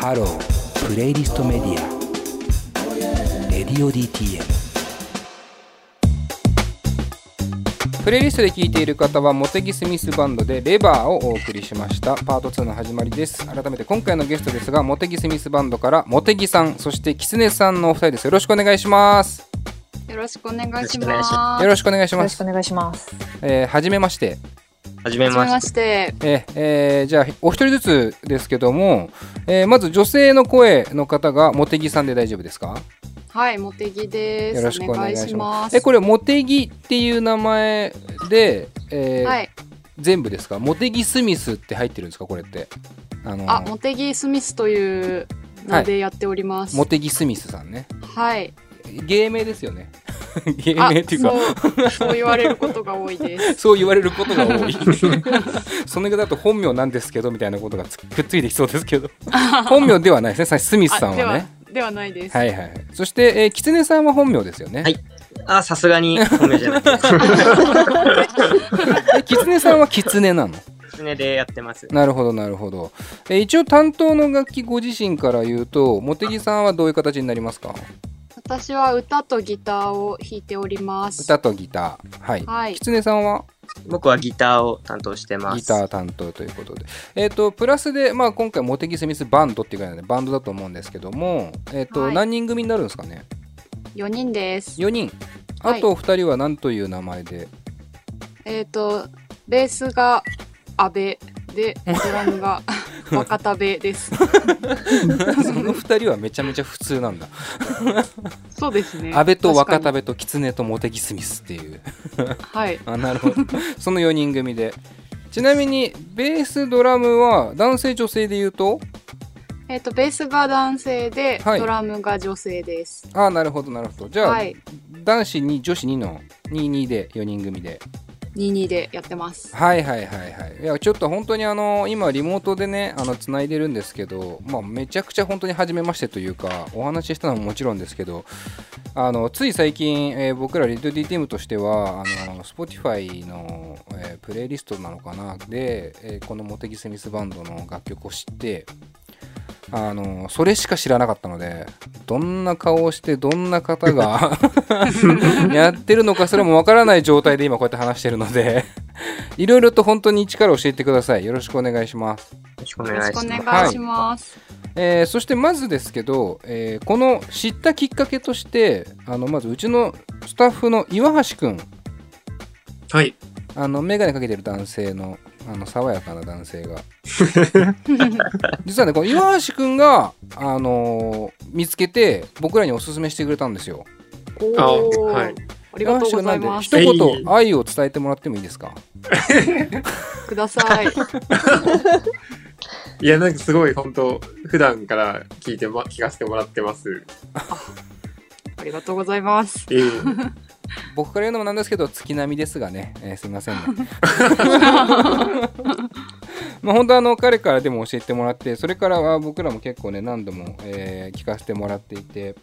ハロープレイリストメディアレディオ DTM プレイリストで聴いている方はモテギスミスバンドでレバーをお送りしました。パート2の始まりです。改めて今回のゲストですがモテギスミスバンドからモテギさんそしてキツネさんのお二人です。よろしくお願いします。よろしくお願いしよろしくお願いします。よろしくお願いします。よろしくお願いします。えーはじめましてはじめままし。してて。えーえーじゃあお一人ずつですけども、えーまず女性の声の方がモテギさんで大丈夫ですか？はい、モテギです。よろしくお願いしまますす。えこれモテギっていう名前で、えーはい。全部ですか？モテギスミスって入ってるんですか？これってあのあ、モテギスミスというのでやっております。モテギスミスさんねはい。芸名ですよね 芸あ名っていうか。そう、そう言われることが多いです。そう言われることが多い。その方だと本名なんですけどみたいなことがつくっついてきそうですけど。本名ではないですね。スミスさんははねではないです。はいはい。はいそして、えー、キツネさんは本名ですよね、はい。あ、さすがに本名じゃない。です。えキツネさんはキツネなの？狐でやってます。なるほどなるほど、えー一応担当の楽器ご自身から言うと茂木さんはどういう形になりますか？私は歌とギターを弾いております。歌とギター。はい、はい。キツネさんは？僕はギターを担当してます。ギター担当ということで。えっ、とプラスで、まあ、今回茂木スミスバンドっていうぐらいなんでバンドだと思うんですけども、えっとはい。何人組になるんですかね？4人です。4人。あはい。と2人は何という名前で、えっ、と、ベースが阿部で、ドラムが 若田部です。その2人はめちゃめちゃ普通なんだそうですね。阿部と若田部と狐と茂木スミスっていうにはい。あなるほどその4人組でちなみにベースドラムは男性女性で言うと？えっ、と、ベースが男性で、はいドラムが女性です。ああなるほどなるほどじゃあ、はい。男子に女子2の22で4人組で22でやってます。はいはいはいはいいやちょっと本当にあの今リモートでねあの繋いでるんですけど、まあ、めちゃくちゃ本当に初めましてというかお話ししたのももちろんですけどあのつい最近、えー僕らレディオ DTM としてはあの Spotify の、えープレイリストなのかなで、えーこのモテギスミスバンドの楽曲を知ってあのそれしか知らなかったのでどんな顔をしてどんな方が やってるのかそれもわからない状態で今こうやって話してるのでいろいろと本当に一から教えてくださいよろしくお願いします、よろしくお願いします。願い。えーそしてまずですけど、えーこの知ったきっかけとしてあのまずうちのスタッフの岩橋くんはい。あの眼鏡かけてる男性のあの爽やかな男性が 実はねこの岩橋くんが、あのー見つけて僕らにおすすめしてくれたんですよあおーはい。ありがとうござい岩ます。橋くんなんで一言愛を伝えてもらってもいいですか？ください。いや、なんかすごい本当普段から聞いてま、聞かせてもらってます。ありがとうございます。ええ僕から言うのもなんですけど月並みですがね、えーすいませんね。まあ本当あの彼からでも教えてもらってそれからは僕らも結構ね何度も、えー聞かせてもらっていて。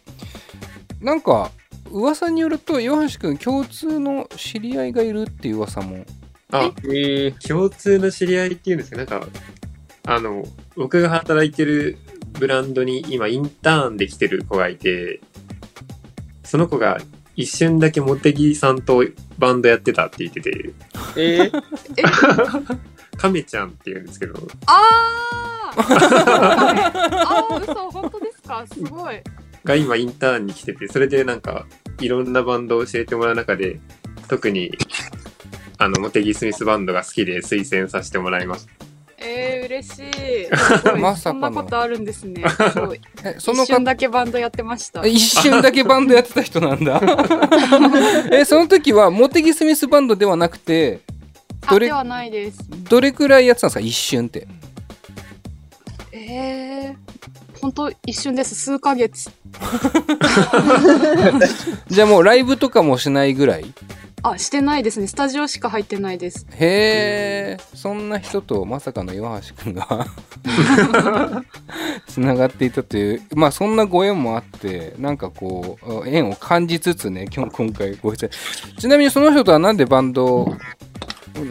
なんか噂によると岩橋君共通の知り合いがいるっていう噂も。あ、えー。共通の知り合いっていうんですか？なんか、あの、僕が働いてるブランドに今インターンで来てる子がいて、その子が一瞬だけ茂木さんとバンドやってたって言ってて、えー？亀ちゃんって言うんですけど、あー！あー、嘘、本当ですか？すごい。が今インターンに来てて、それでなんかいろんなバンドを教えてもらう中で、特にあの、茂木スミスバンドが好きで推薦させてもらいました。えー、嬉しい。まさかのそんなことあるんですね。すごい。えその方一瞬だけバンドやってました。一瞬だけバンドやってた人なんだ えその時はモテギスミスバンドではなくてあ、どれではないです。どれくらいやってたんですか？一瞬ってえー、本当一瞬です。数ヶ月。じゃあもうライブとかもしないぐらい？あ、してないですね。スタジオしか入ってないです。へえそんな人とまさかの岩橋くんが つながっていたというまあそんなご縁もあってなんかこう縁を感じつつね今日今回ご出演ちなみにその人とはなんでバンドを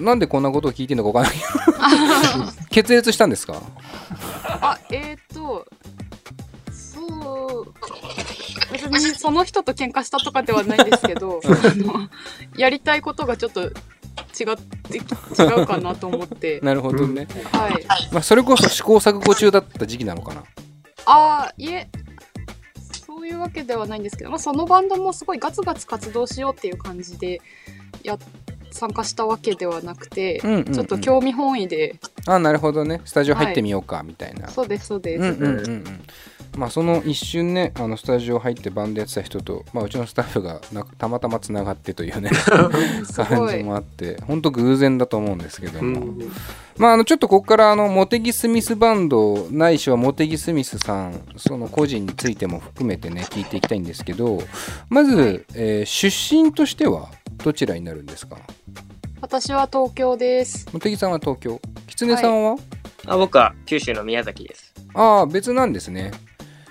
なんでこんなことを聞いてるのかわからないけど 決裂したんですか？あ、えーと、と、別にその人と喧嘩したとかではないんですけど、あの、やりたいことがちょっと違って、違うかなと思って、なるほどね、はい。まあ、それこそ試行錯誤中だった時期なのかな。ああ、いえ、そういうわけではないんですけど、まあ、そのバンドもすごいガツガツ活動しようっていう感じでや参加したわけではなくて、うんうんうん。ちょっと興味本位で、あなるほどね。スタジオ入ってみようかみたいな、そうです、そうです。うんうんうんうんまあその一瞬ねあのスタジオ入ってバンドやってた人と、まあ、うちのスタッフがなたまたまつながってというね。感じもあって本当偶然だと思うんですけどうも、ん。まああのちょっとここからあのモテギスミスバンドないしはモテギスミスさんその個人についても含めてね聞いていきたいんですけどまず、はい。えー出身としてはどちらになるんですか？私は東京です。モテギさんは東京。狐さんは、あ僕は九州の宮崎です。ああ別なんですね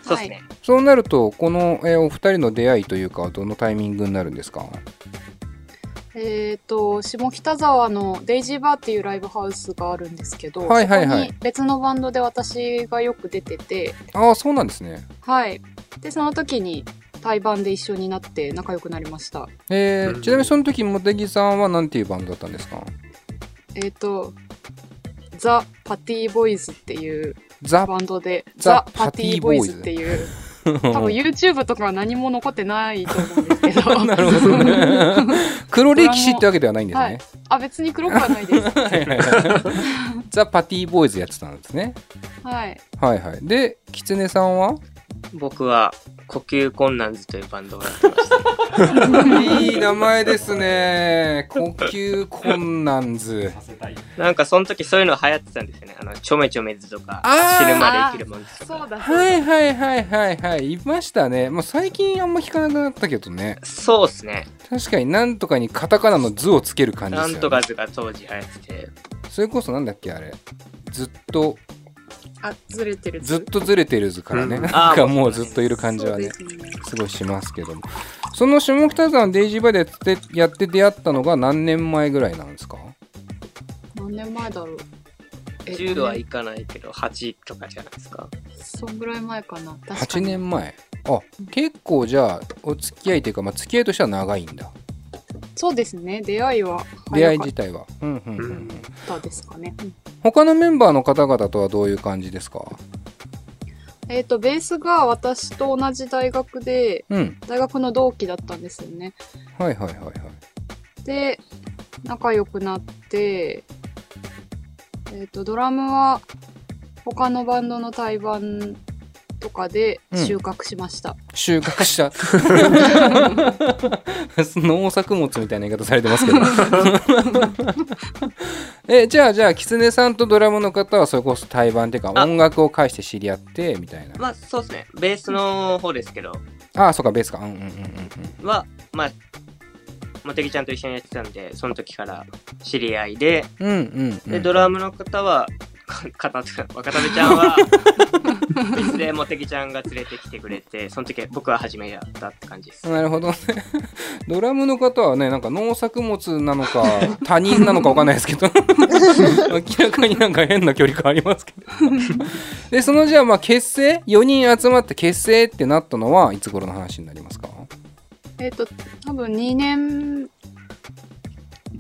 そうですね。そうなるとこの、えーお二人の出会いというかはどのタイミングになるんですか？えっ、と、下北沢のデイジーバーっていうライブハウスがあるんですけど、はいはいはい。そこに別のバンドで私がよく出てて、ああそうなんですね。はい。で、その時に対バンで一緒になって仲良くなりました。えーうん。ちなみにその時モテギさんは何ていうバンドだったんですか？えっ、と、ザ・パティボーイズっていうザ・バンドで、ザザ・パティボーイズ。っていう、多分 YouTube とかは何も残ってないと思うんですけど、なるほどね。黒歴史ってわけではないんですね、あ、別に黒くはないです。はいはいはい。ザ・パティボーイズやってたんですね。はい。はいはい。で狐さんは？僕は呼吸困難図というバンドをやってました。いい名前ですね呼吸困難図なんかその時そういうの流行ってたんですよね。あの、ちょめちょめ図とか死ぬまで生きるもんですとか。はいはいはいはいはいいましたね、まあ、最近あんま聞かなくなったけどねそうですね。確かになんとかにカタカナの図をつける感じですよねなんとか図が当時流行ってて。それこそなんだっけあれずっとあ、ずれてる。ずっとずれてる図からね、うんなんかもうずっといる感じはねねすごいしますけどもその下北沢のデイジーバーでやってやって出会ったのが何年前ぐらいなんですか？何年前だろう。えっとね10はいかないけど、8とかじゃないですか。そんぐらい前かな。確か8に。年前？あ結構じゃあお付き合いというか、まあ、付き合いとしては長いんだそうですね。出会いは。出会い自体は。うんうんうん、う、うですかね。うん。他のメンバーの方々とはどういう感じですか？えっ、と、ベースが私と同じ大学で、うん。大学の同期だったんですよね。はいはいはいはい。で、仲良くなって、えっ、と、ドラムは他のバンドの対バンとかで収穫しました。収穫した。農作物みたいな言い方されてますけど。えじゃあじゃあ狐さんとドラムの方はそれこそ対バンっていうかあ。音楽を介して知り合ってみたいな。まあそうですね。ベースの方ですけど、ああそうかベースか。うんうんうんうんは、まあ、モテギちゃんと一緒にやってたんで、その時から知り合いで、うんうんうんうで、んドラムの方は、か方とか、若田部ちゃんは、別でモテギちゃんが連れてきてくれて、その時は僕は初めやったって感じです。なるほどね。ドラムの方はねなんか農作物なのか 他人なのかわかんないですけど明らかになんか変な距離感ありますけど。でそのじゃあまあ結成4人集まって結成ってなったのはいつ頃の話になりますか？えっ、と、多分2年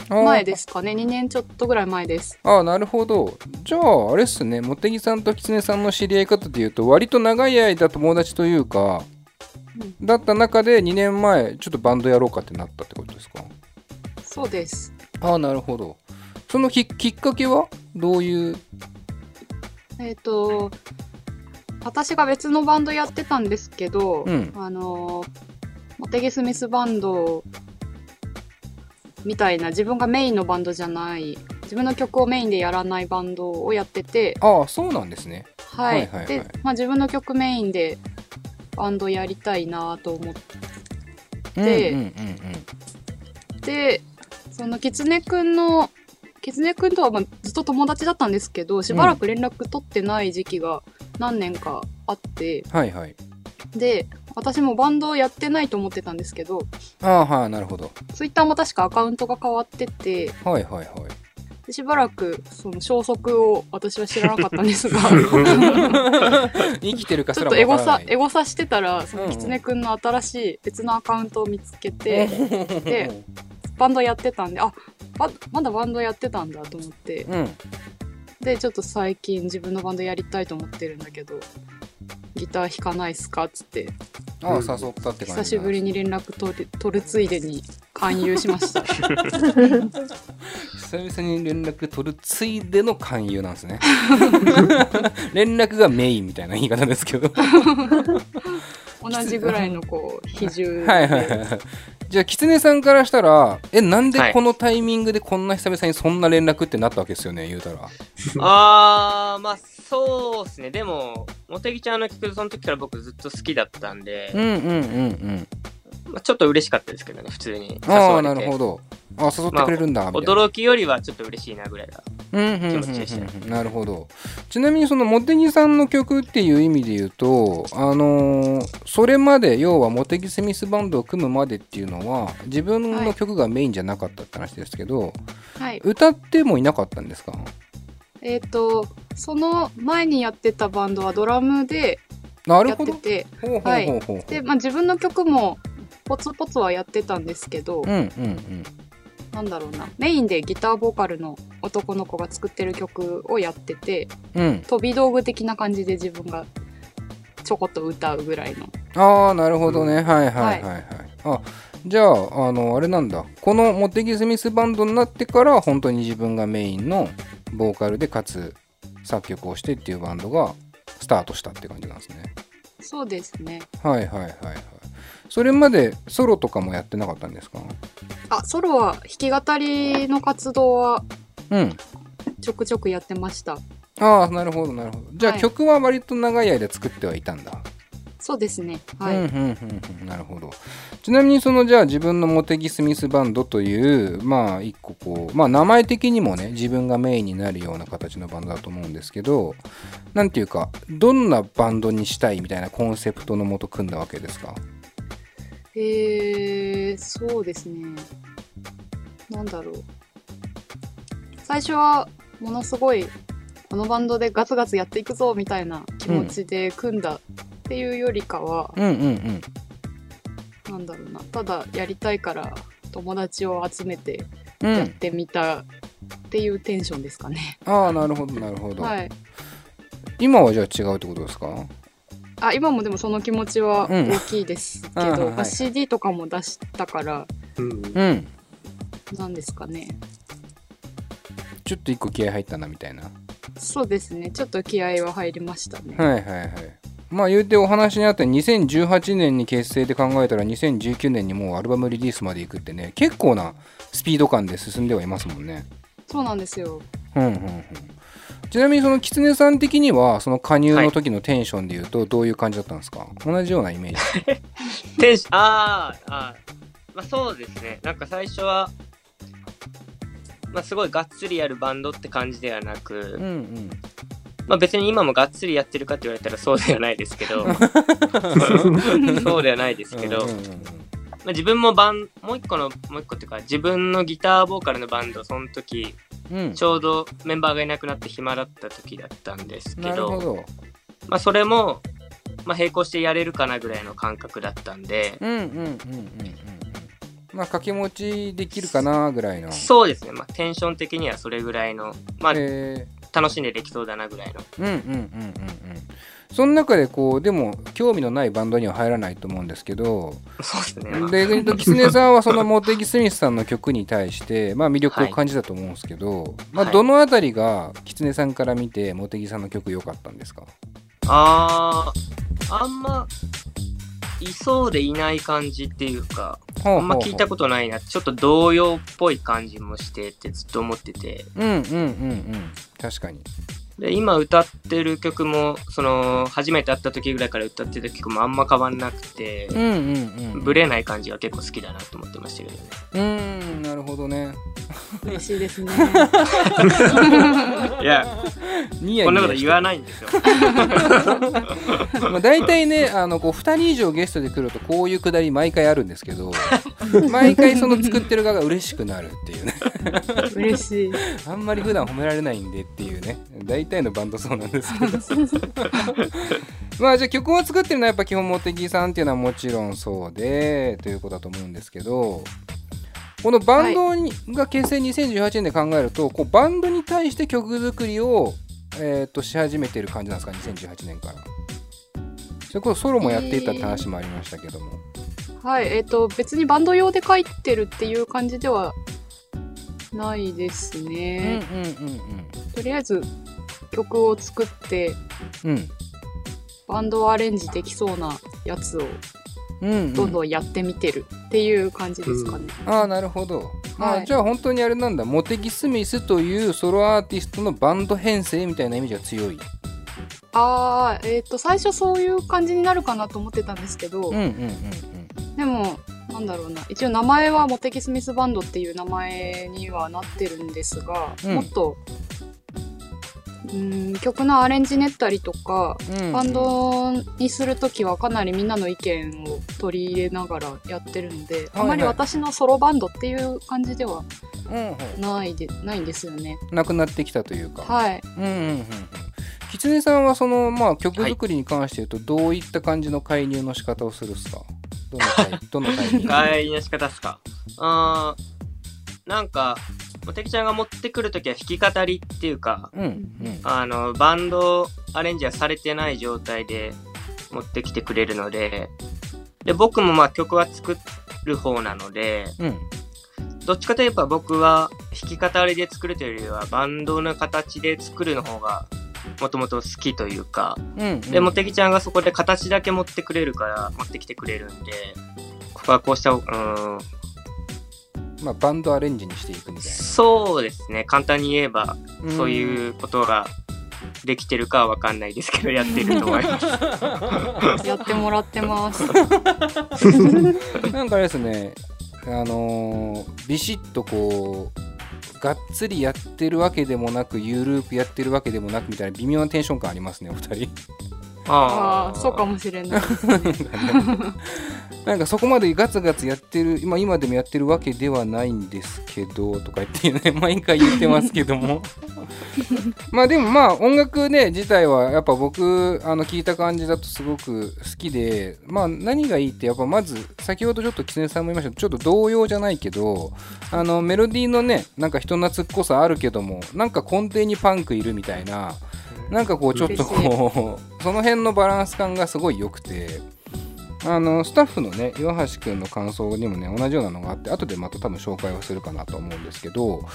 前ですかね。2年ちょっとぐらい前です。ああなるほど。じゃああれっすね。茂木さんと狐さんの知り合い方でいうと割と長い間友達というかだった中で2年前ちょっとバンドやろうかってなったってことですか？そうです。ああなるほど。そのききっかけは？どういう？えっ、と、私が別のバンドやってたんですけど、うん。あの、モテギスミスバンドみたいな自分がメインのバンドじゃない、自分の曲をメインでやらないバンドをやってて、ああそうなんですね。はい。で、まあ自分の曲メインでバンドやりたいなと思って、そのキツネくんの、キツネくんとはまあずっと友達だったんですけど、しばらく連絡取ってない時期が何年かあって、うん。はいはい。で、私もバンドやってないと思ってたんですけど、ああはいなるほど。ツイッターも確かアカウントが変わってて、はいはいはい。でしばらくその消息を私は知らなかったんですが 生きてるかちょっとエゴサエゴサしてたらそうんうん。のキツネくんの新しい別のアカウントを見つけて、でバンドやってたんであばまだバンドやってたんだと思って。うん。でちょっと最近自分のバンドやりたいと思ってるんだけどギター弾かないっすか？っつって。ああ誘ったって感じ久しぶりに連絡取る取るついでに勧誘しました。久々に連絡取るついでの勧誘なんですね。連絡がメインみたいな言い方ですけど。同じぐらいのこう比重で。はいはいはいじゃあ狐さんからしたらえなんでこのタイミングでこんな久々にそんな連絡ってなったわけですよね言うたら。あー、まあそうですね。でも、茂木ちゃんの曲、その時から僕ずっと好きだったんで、うんうんうんうん。まあ、ちょっと嬉しかったですけどね、普通に。ああ誘われて。なるほど。あ誘ってくれるんだ、みたいな。驚きよりはちょっと嬉しいなぐらいだ。うんうんうん気持ちでしたうんなるほど。ちなみにその茂木さんの曲っていう意味で言うとあのーそれまで要は茂木スミスバンドを組むまでっていうのは自分の曲がメインじゃなかったって話ですけど、はい。歌ってもいなかったんですか？えっ、とその前にやってたバンドはドラムでやってて自分の曲もポツポツはやってたんですけど、うんうんうん。なんだろうな。メインでギターボーカルの男の子が作ってる曲をやっててうん。飛び道具的な感じで自分がちょこっと歌うぐらいの。ああなるほどね、はいはいはい。はい、あじゃああのあれなんだ。このモテギスミスバンドになってから本当に自分がメインのボーカルでかつ作曲をしてっていうバンドがスタートしたって感じなんですね。そうですね。はいはいはいはい。それまでソロとかもやってなかったんですか？あソロは弾き語りの活動はうん。ちょくちょくやってました。ああなるほどなるほど。じゃあはい。曲は割と長い間作ってはいたんだ、そうですね。はい、うんうんうんうん。なるほど。ちなみにそのじゃあ自分のモテギスミスバンドというまあ一個こうまあ名前的にもね自分がメインになるような形のバンドだと思うんですけどなんていうかどんなバンドにしたいみたいなコンセプトのもと組んだわけですか？えー、そうですね。なんだろう。最初はものすごいこのバンドでガツガツやっていくぞみたいな気持ちで組んだっていうよりかは、うんうんうん。なんだろうな。ただやりたいから友達を集めてうん。やってみたっていうテンションですかね、ああなるほどなるほど、はい。今はじゃあ違うってことですか？あ今もでもその気持ちはうん。大きいですけど、あはいはいまあ CD とかも出したからうん。うん。なんですかね。ちょっと一個気合入ったなみたいな。そうですね。ちょっと気合は入りましたね、はいはいはいまあ言うてお話にあった2018年に結成で考えたら2019年にもうアルバムリリースまでいくってね結構なスピード感で進んではいますもんね。そうなんですよ。うんうんうん。ちなみにその狐さん的にはその加入の時のテンションで言うとどういう感じだったんですか、同じようなイメージ。テンシあーあー、まあそうですね。なんか最初は、まあすごいがっつりやるバンドって感じではなく、うんうんまあ別に今もがっつりやってるかって言われたらそうではないですけど、そうではないですけど、まあ、自分もバン、もう一個の、もう一個っていうか、自分のギターボーカルのバンド、その時、うん。ちょうどメンバーがいなくなって暇だった時だったんですけど、ほど。まあそれも、まあ並行してやれるかなぐらいの感覚だったんで、うんうんうんうんまあ掛け持ちできるかなぐらいの。そうですね、まあテンション的にはそれぐらいの、まあえ楽しんでできそうだなぐらいの。ーうんうんうんうんうんその中でこうでも興味のないバンドには入らないと思うんですけどそうですね。まあでえっとキツネさんはそのモテギスミスさんの曲に対して、まあ、魅力を感じたと思うんですけど、まあ、はいどのあたりがキツネさんから見てモテギさんの曲良かったんですか？あー、あんま、いそうでいない感じっていうか、あんま聞いたことないな。ちょっと童謡っぽい感じもしてってずっと思ってて。うんうんうんうん確かにで今歌ってる曲もその初めて会った時ぐらいから歌ってた曲もあんま変わんなくてうんうんうん。ブレない感じが結構好きだなと思ってましたけどね。うーんなるほどね。嬉しいですね。いやニヤニヤこんなこと言わないないんですよ。まあ大体ねあのこう2人以上ゲストで来るとこういうくだり毎回あるんですけど毎回その作ってる側が嬉しくなるっていうね。嬉しい。あんまり普段褒められないんでっていうね。大体のバンドそうなんですけど。まあじゃあ曲を作ってるのはやっぱ基本茂木さんっていうのはもちろんそうでということだと思うんですけどこのバンドに、が結成2018年で考えるとこうバンドに対して曲作りを、えー、とし始めてる感じなんですか？2018年から。それこそソロもやっていたって話もありましたけども、はい、えっ、と、別にバンド用で書いてるっていう感じではないですうん、うんね。うん。とりあえず曲を作って、うん。うんバンドをアレンジできそうなやつをうんうん。どんどんやってみてる。っていう感じですかね。ああなるほど、あはい。ーじゃあ本当にあれなんだ。モテギスミスというソロアーティストのバンド編成みたいなイメージが強い。ああ、えっ、と、最初そういう感じになるかなと思ってたんですけど、うんうんうん。でも、なんだろうな、一応名前はモテキスミスバンドっていう名前にはなってるんですが、うん。もっと、うん、曲のアレンジ練ったりとか、うん。うんバンドにするときはかなりみんなの意見を取り入れながらやってるので、はいあまり私のソロバンドっていう感じではうんうん。ないでないんですよね。なくなってきたというか、はい。うんうんうんうん。キツネさんはその、まあ、曲作りに関して言うとどういった感じの介入の仕方をするっすか？どのタイ どのタイミング？帰りの仕方っすか？あーなんかもてきちゃんが持ってくるときは弾き語りっていうかうんうん。あのバンドアレンジはされてない状態で持ってきてくれるのでで僕もまあ曲は作る方なのでうん。どっちかといえば僕は弾き語りで作るというよりはバンドの形で作るの方がもともと好きというかうんうん。でもてきちゃんがそこで形だけ持ってくれるから持ってきてくれるんでここはこうしたうーんまあ、バンドアレンジにしていくみたいそうですね簡単に言えばなそういうことができてるかはわかんないですけどやってると思いますやってもらってます。なんかあれですね、あのービシッとこう、がっつりやってるわけでもなく、ゆるーくやってるわけでもなくみたいな微妙なテンション感ありますね、お二人。ああ、そうかもしれない。なんかそこまでガツガツやってる、今今でもやってるわけではないんですけど、とか言ってね、毎回言ってますけども。まあでもまあ音楽ね、自体はやっぱ僕、あの聞いた感じだとすごく好きで、まあ何がいいってやっぱまず、先ほどちょっと狐さんも言いましたけど、ちょっと童謡じゃないけど、あのメロディーのね、なんか人懐っこさあるけども、なんか根底にパンクいるみたいな、なんかこうちょっとこう、その辺のバランス感がすごい良くて、あのスタッフのね岩橋くんの感想にもね同じようなのがあって後でまた多分紹介をするかなと思うんですけど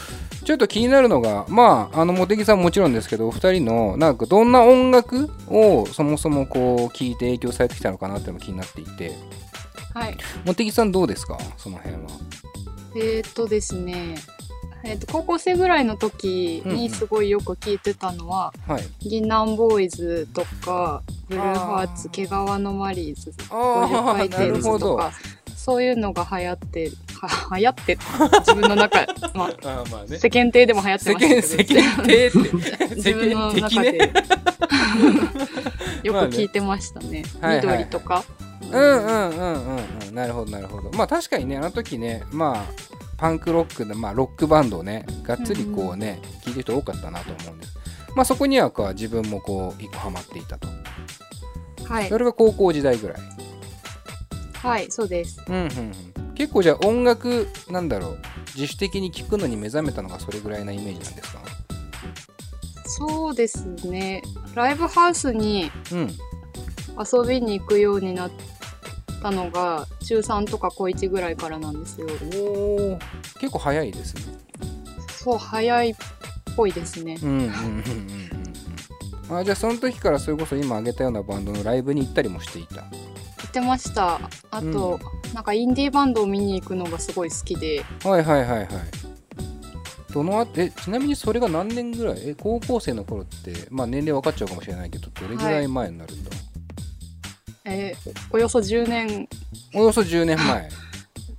ちょっと気になるのがまああの茂木さんももちろんですけどお二人のなんかどんな音楽をそもそもこう聞いて影響されてきたのかなっていうのも気になっていてはい。茂木さんどうですか？その辺は。えーっとですね、えーっと高校生ぐらいの時にすごいよく聞いてたのは、はい。銀杏ボーイズとか、ブルーハーツ、毛皮のマリーズ、50ああ回転ずなるほど。つとか、そういうのが流行って、は流行って、自分の中、まあ、まあね。世間体でも流行って世ました間けど、世間体って。自分の。中で。よく聞いてましたね。はいはいはい。緑とか。うんうんうんうんうん。なるほどなるほど。まあ確かにねあの時ねまあパンクロックでまあロックバンドをねがっつりこうね、聞いてる人多かったなと思うんです。まあそこにはこう自分もこう一個ハマっていたと。はい。そ。れが高校時代ぐらい。はい、そうです。うんうんうん。結構じゃあ音楽なんだろう自主的に聴くのに目覚めたのがそれぐらいなイメージなんですか？そうですね。ライブハウスにうん。遊びに行くようになったのが中3とか高1ぐらいからなんですよ。おお結構早いですね。そう早いっぽいですね。うんうんうんうんうんうん。あじゃあその時からそれこそ今挙げたようなバンドのライブに行ったりもしていた？行ってました。あと、なんかインディーバンドを見に行くのがすごい好きで、はいはいはいはい。どのあえちなみにそれが何年ぐらい？え高校生の頃ってまあ年齢分かっちゃうかもしれないけどどれぐらい前になるんだ、えーおよそ10年。およそ10年前。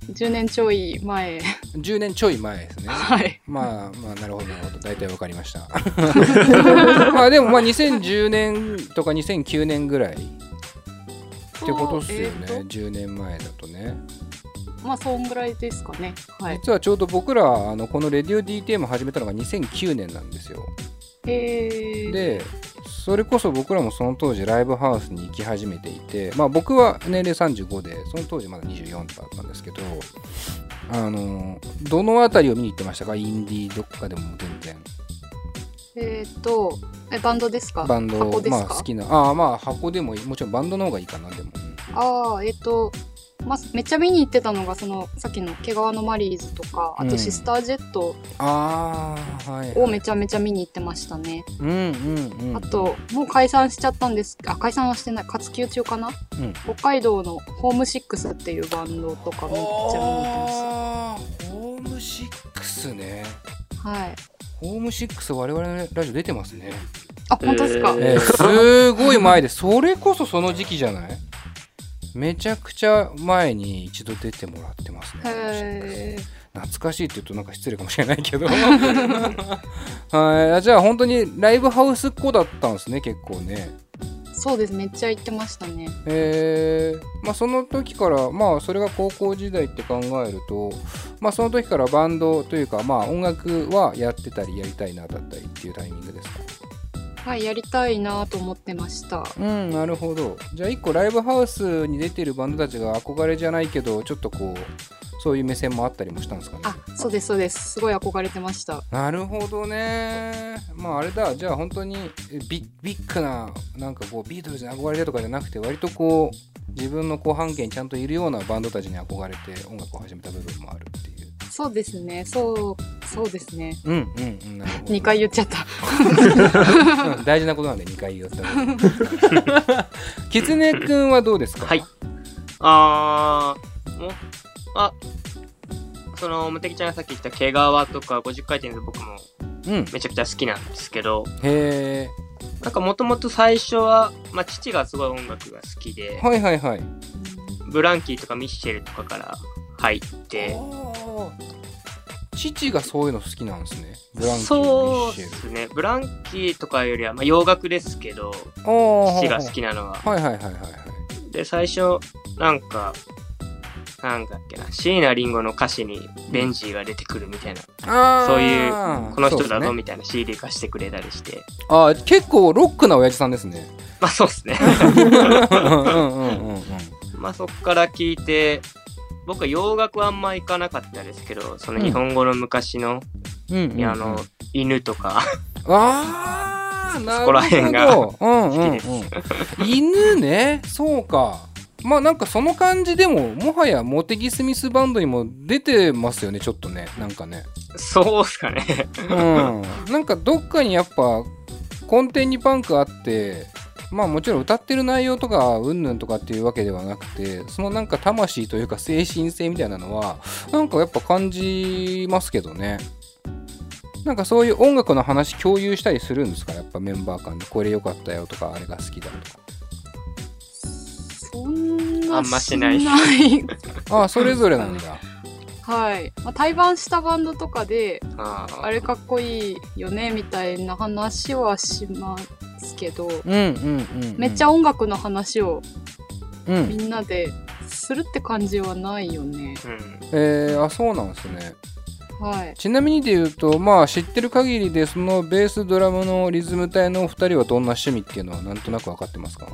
10年ちょい前。10年ちょい前ですね。はい。まあまあなるほどなるほど。大体分かりました。まあでもまあ2010年とか2009年ぐらい。ってことっすよね、えーと。10年前だとね。まあそんぐらいですかね。はい。実はちょうど僕らあのこのレディオ DTM 始めたのが2009年なんですよ。えー、でそれこそ僕らもその当時ライブハウスに行き始めていてまあ僕は年齢35でその当時まだ24とかだったんですけどあのどの辺りを見に行ってましたか？インディーどっかでも全然。えっ、とえバンドですか？バンド箱ですか、まあ好きなああまあ箱でもいい。もちろんバンドの方がいいかなでも。ああえっ、とまあ、めっちゃ見に行ってたのがそのさっきの毛皮のマリーズとかあうん。とシスタージェットをめちゃめちゃ見に行ってましたね、うんうんうん。あともう解散しちゃったんです。あ解散はしてない。活休中かな、うん。北海道のホームシックスっていうバンドとかめっちゃ見に行ってあーホームシックスね。ますはい。ホームシックス我々のラジオ出てますね。あ本当ですか、ええーすごい前でそれこそその時期じゃない？めちゃくちゃ前に一度出てもらってますね。懐かしいって言うとなんか失礼かもしれないけど。はい。あじゃあ本当にライブハウスっ子だったんですね結構ね。そうです。めっちゃ行ってましたね。えー。まあその時からまあそれが高校時代って考えるとまあその時からバンドというかまあ音楽はやってたりやりたいなだったりっていうタイミングですか？はいやりたいなと思ってました。うんなるほど。じゃあ一個ライブハウスに出てるバンドたちが憧れじゃないけどちょっとこうそういう目線もあったりもしたんですかね？あそうですそうです。すごい憧れてました。なるほどね。まああれだ。じゃあ本当にえビッビッグななんかこうビートルズに憧れてとかじゃなくて割とこう自分の後半径にちゃんといるようなバンドたちに憧れて音楽を始めた部分もあるっていうそうですね。そうそうですね。うんうんうん。なるほど。2回言っちゃった。うん大事なことなんで2回言ったのきつねくんはどうですか？はい。あーもあその無敵ちゃんがさっき言った毛皮とか50回転で僕もうん。めちゃくちゃ好きなんですけどへなんかもともと最初は、まあ、父がすごい音楽が好きでえはいはいはい。ブランキーとかミッシェルとかから入って。父がそういうの好きなんですね。ブランキーそうですね。ブランキーとかよりは、まあ、洋楽ですけど父父が好きなのは。はいはいはいはいはい。で最初なんかなんだっけな。椎名林檎の歌詞にベンジーが出てくるみたいな、そういうこの人だぞみたいな CD 化してくれたりして。あー結構ロックな親父さんですね。まあそうですね。まあそっから聞いて僕は洋楽はあんま行かなかったですけどその日本語の昔の,、うんうんうん。あの犬とか。あ ーなるほど。そこら辺がうんうんうん。好犬ね。そうか。まあなんかその感じでももはやモテギスミスバンドにも出てますよねちょっとね。なんかね。そうっすかね。うん。なんかどっかにやっぱ根底にパンクあってまあもちろん歌ってる内容とかうんぬんとかっていうわけではなくてそのなんか魂というか精神性みたいなのはなんかやっぱ感じますけどね。なんかそういう音楽の話共有したりするんですか？やっぱメンバー間で。これ良かったよとかあれが好きだとか。そんなあんましない。ああそれぞれなんだ。はい、まあ、対バンしたバンドとかであれかっこいいよねみたいな話はしますけど、うんうんうん、うん、めっちゃ音楽の話をうん。みんなでするって感じはないよね。うん。えー、あそうなんですね。はい。ちなみにで言うとまあ知ってる限りでそのベースドラムのリズム隊のお二人はどんな趣味っていうのはなんとなく分かってますか？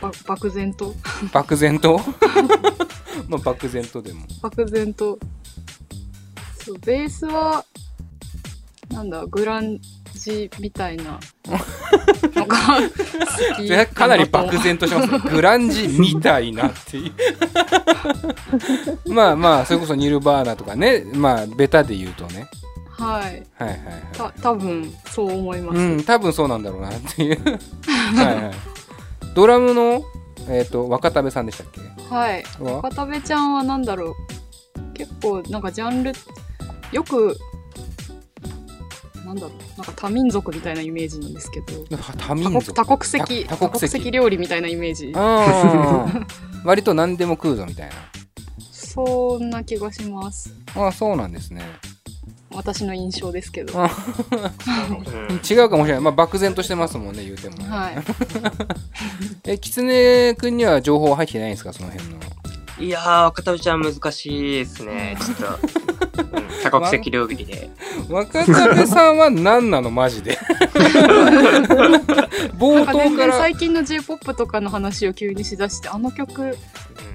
ば漠然と？漠然と？まあ漠然とでも。漠然と。そう、ベースは、なんだ、グランジみたいな。かなり漠然然としますね。グランジみたいなっていう。まあまあそれこそニルバーナとかね。まあベタで言うとね。はい。はいはいたは多分そう思います。いうん多分そうなんだろうなっていう。はいはい。ドラムのえっ、と若田部さんでしたっけ？はい。は？岡田部ちゃんはなんだろう。結構なんかジャンルよくなんだろう。なんか多民族みたいなイメージなんですけど。多多民族。国多国籍多多国多国籍籍料理みたいなイメージ。あー 割と何でも食うぞみたいそんな気がします。なああそうなんですね。私の印象ですけど。違うかもしれない。まあ漠然としてますもんね言うてもね、はい。え狐くんには情報入ってないんですかその辺の？いやー、若田ちゃん難しいですね。ちょっと、うん。多国籍料理で。若田さんは何なのマジで？冒なんか全頭から然最近の j p o p とかの話を急にしだしてあの曲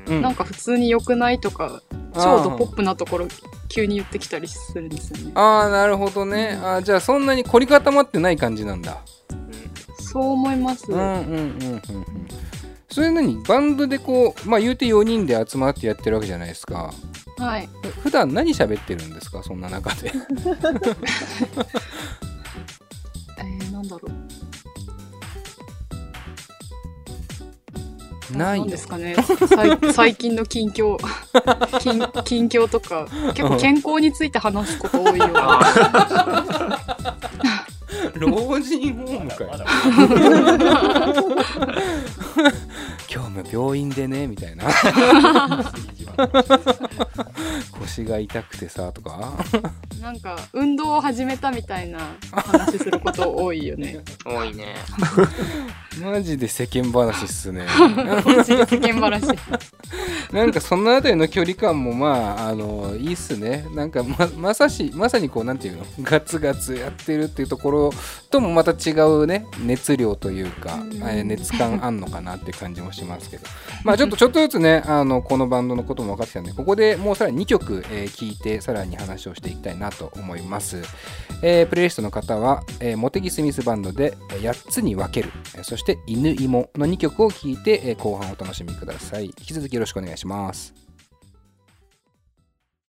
うん。なんか普通に良くないとか超ドポップなところ急に言ってきたりするんですよね。ああなるほどね。あーじゃあそんなに凝り固まってない感じなんだ。そう思います、うんうんうんうんうんそれ何？バンドでこうまあ言うて4人で集まってやってるわけじゃないですか。はい。え普段何喋ってるんですか？そんな中で。えー、なんだろう。ないですかね。最 最近の近況。近近況とか。結構健康について話すこと多いような。あ老人ホームかよ。今日も病院でねみたいな。腰が痛くてさとか。なんか運動を始めたみたいな話すること多いよね。ー多いね。マジで世間話っすね。マジで世間話なんかそのあたりの距離感もまああのいいっすね。なんかままさしまさにこうなんていうの？ガツガツやってるっていうところともまた違うね熱量というか、うん。えー熱感あんのかなって感じもしますけど。まあちょっとちょっとずつねあのこのバンドのことも分かってきたんでここでもうさらに2曲、えー聞いてさらに話をしていきたいなと思います、えープレイリストの方は、えー、モテギスミスバンドでえー8つに分けるえーそして犬芋の2曲を聞いて、えー後半お楽しみください。引き続きよろしくお願いします。